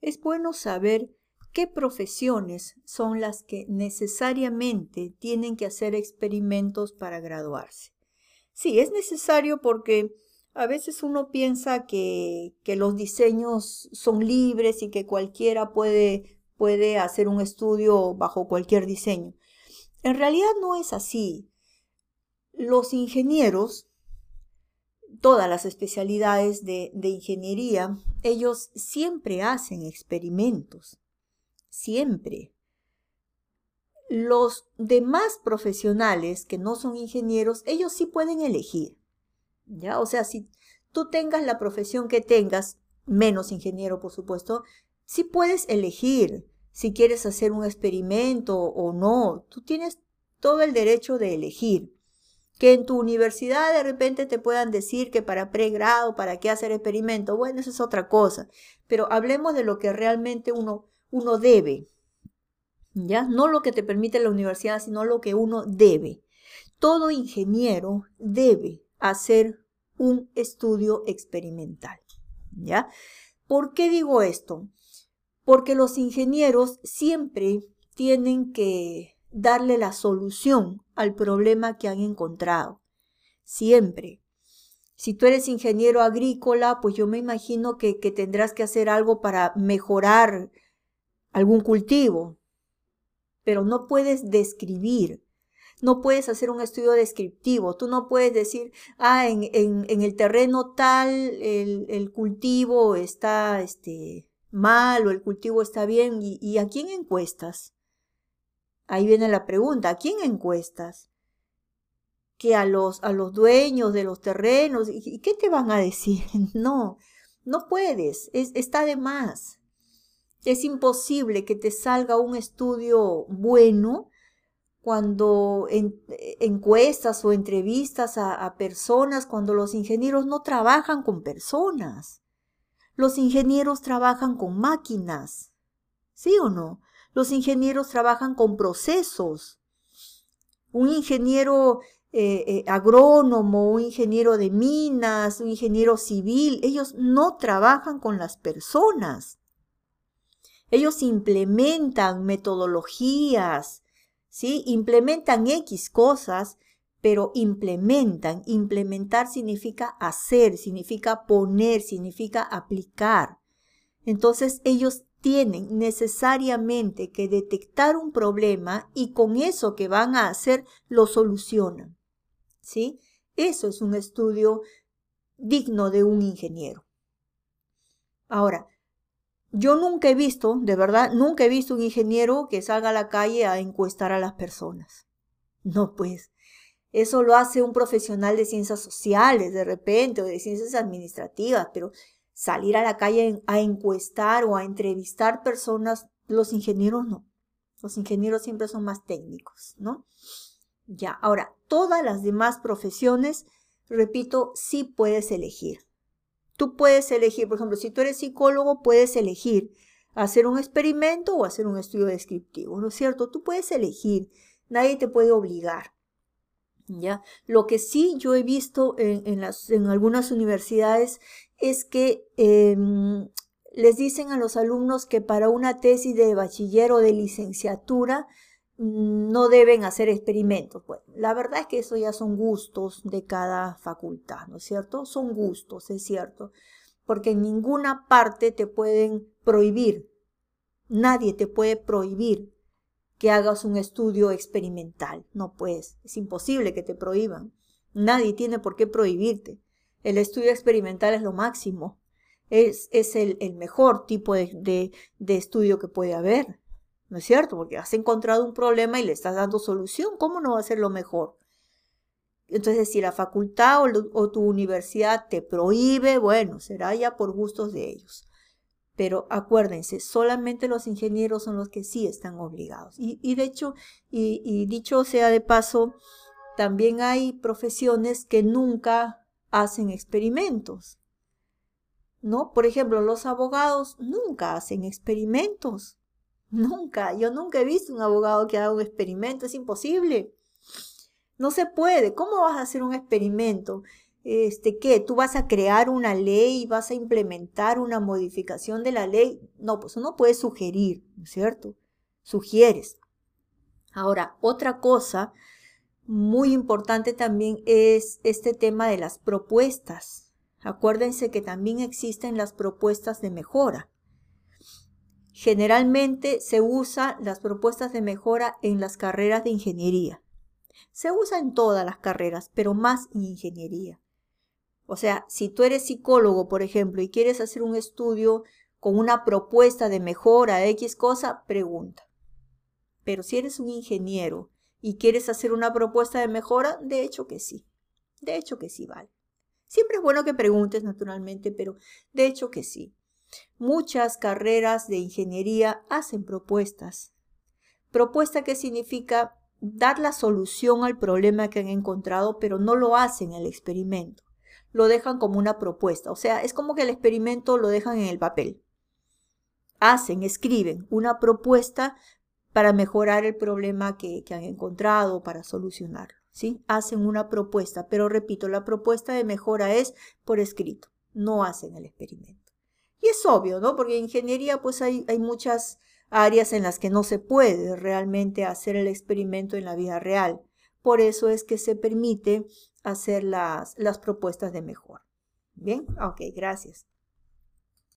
es bueno saber qué profesiones son las que necesariamente tienen que hacer experimentos para graduarse. Sí, es necesario porque a veces uno piensa que, los diseños son libres y que cualquiera puede, puede hacer un estudio bajo cualquier diseño. En realidad no es así. Los ingenieros, todas las especialidades de, ingeniería, ellos siempre hacen experimentos. Siempre. Los demás profesionales que no son ingenieros, ellos sí pueden elegir. ¿Ya? O sea, si tú tengas la profesión que tengas, menos ingeniero, por supuesto, sí puedes elegir si quieres hacer un experimento o no. Tú tienes todo el derecho de elegir. Que en tu universidad de repente te puedan decir que para pregrado, para qué hacer experimento, bueno, eso es otra cosa. Pero hablemos de lo que realmente uno, uno debe. ¿Ya? No lo que te permite la universidad, sino lo que uno debe. Todo ingeniero debe hacer un estudio experimental. ¿Ya? ¿Por qué digo esto? Porque los ingenieros siempre tienen que darle la solución al problema que han encontrado. Siempre. Si tú eres ingeniero agrícola, pues yo me imagino que, tendrás que hacer algo para mejorar algún cultivo, pero no puedes describir, no puedes hacer un estudio descriptivo, tú no puedes decir, ah, en, el terreno tal el, cultivo está este, mal o el cultivo está bien, ¿y, y a quién encuestas? Ahí viene la pregunta, ¿a quién encuestas? Que a los, a los dueños de los terrenos, ¿y qué te van a decir? No, no puedes, es, está de más. Es imposible que te salga un estudio bueno cuando en, encuestas o entrevistas a, a personas, cuando los ingenieros no trabajan con personas. Los ingenieros trabajan con máquinas. ¿Sí o no? Los ingenieros trabajan con procesos. Un ingeniero eh, eh, agrónomo, un ingeniero de minas, un ingeniero civil, ellos no trabajan con las personas. Ellos implementan metodologías, ¿sí? Implementan X cosas, pero implementan. Implementar significa hacer, significa poner, significa aplicar. Entonces ellos tienen necesariamente que detectar un problema y con eso que van a hacer lo solucionan. ¿Sí? Eso es un estudio digno de un ingeniero. Ahora, yo nunca he visto, de verdad, nunca he visto un ingeniero que salga a la calle a encuestar a las personas. No, pues, eso lo hace un profesional de ciencias sociales de repente o de ciencias administrativas, pero salir a la calle a encuestar o a entrevistar personas, los ingenieros no. Los ingenieros siempre son más técnicos, ¿no? Ya, ahora, todas las demás profesiones, repito, sí puedes elegir. Tú puedes elegir, por ejemplo, si tú eres psicólogo, puedes elegir hacer un experimento o hacer un estudio descriptivo, ¿no es cierto? Tú puedes elegir, nadie te puede obligar. ¿Ya? Lo que sí yo he visto en, en algunas universidades es que em, les dicen a los alumnos que para una tesis de bachiller o de licenciatura mm, no deben hacer experimentos. Bueno, la verdad es que eso ya son gustos de cada facultad, ¿no es cierto? Son gustos, es cierto, porque en ninguna parte te pueden prohibir, nadie te puede prohibir que hagas un estudio experimental, no puedes, es imposible que te prohíban, nadie tiene por qué prohibirte. El estudio experimental es lo máximo. Es, es el, mejor tipo de, de, estudio que puede haber. ¿No es cierto? Porque has encontrado un problema y le estás dando solución. ¿Cómo no va a ser lo mejor? Entonces, si la facultad o, tu universidad te prohíbe, bueno, será ya por gustos de ellos. Pero acuérdense, solamente los ingenieros son los que sí están obligados. Y, de hecho, y, y dicho sea de paso, también hay profesiones que nunca hacen experimentos. ¿No? Por ejemplo, los abogados nunca hacen experimentos. Nunca. Yo nunca he visto un abogado que haga un experimento. Es imposible. No se puede. ¿Cómo vas a hacer un experimento? este, ¿qué? ¿Tú vas a crear una ley, vas a implementar una modificación de la ley? No, pues uno puede sugerir, ¿no es cierto? Sugieres. Ahora, otra cosa muy importante también es este tema de las propuestas. Acuérdense que también existen las propuestas de mejora. Generalmente se usan las propuestas de mejora en las carreras de ingeniería. Se usa en todas las carreras, pero más en ingeniería. O sea, si tú eres psicólogo, por ejemplo, y quieres hacer un estudio con una propuesta de mejora, X cosa, pregunta. Pero si eres un ingeniero y quieres hacer una propuesta de mejora, de hecho que sí. De hecho que sí, vale. Siempre es bueno que preguntes, naturalmente, pero de hecho que sí. Muchas carreras de ingeniería hacen propuestas. Propuesta que significa dar la solución al problema que han encontrado, pero no lo hacen en el experimento lo dejan como una propuesta. O sea, es como que el experimento lo dejan en el papel. Hacen, escriben una propuesta para mejorar el problema que, han encontrado, para solucionarlo. ¿sí? Hacen una propuesta, pero repito, la propuesta de mejora es por escrito, no hacen el experimento. Y es obvio, ¿no? Porque en ingeniería pues hay, muchas áreas en las que no se puede realmente hacer el experimento en la vida real. Por eso es que se permite hacer las, las propuestas de mejor. Bien, ok, gracias.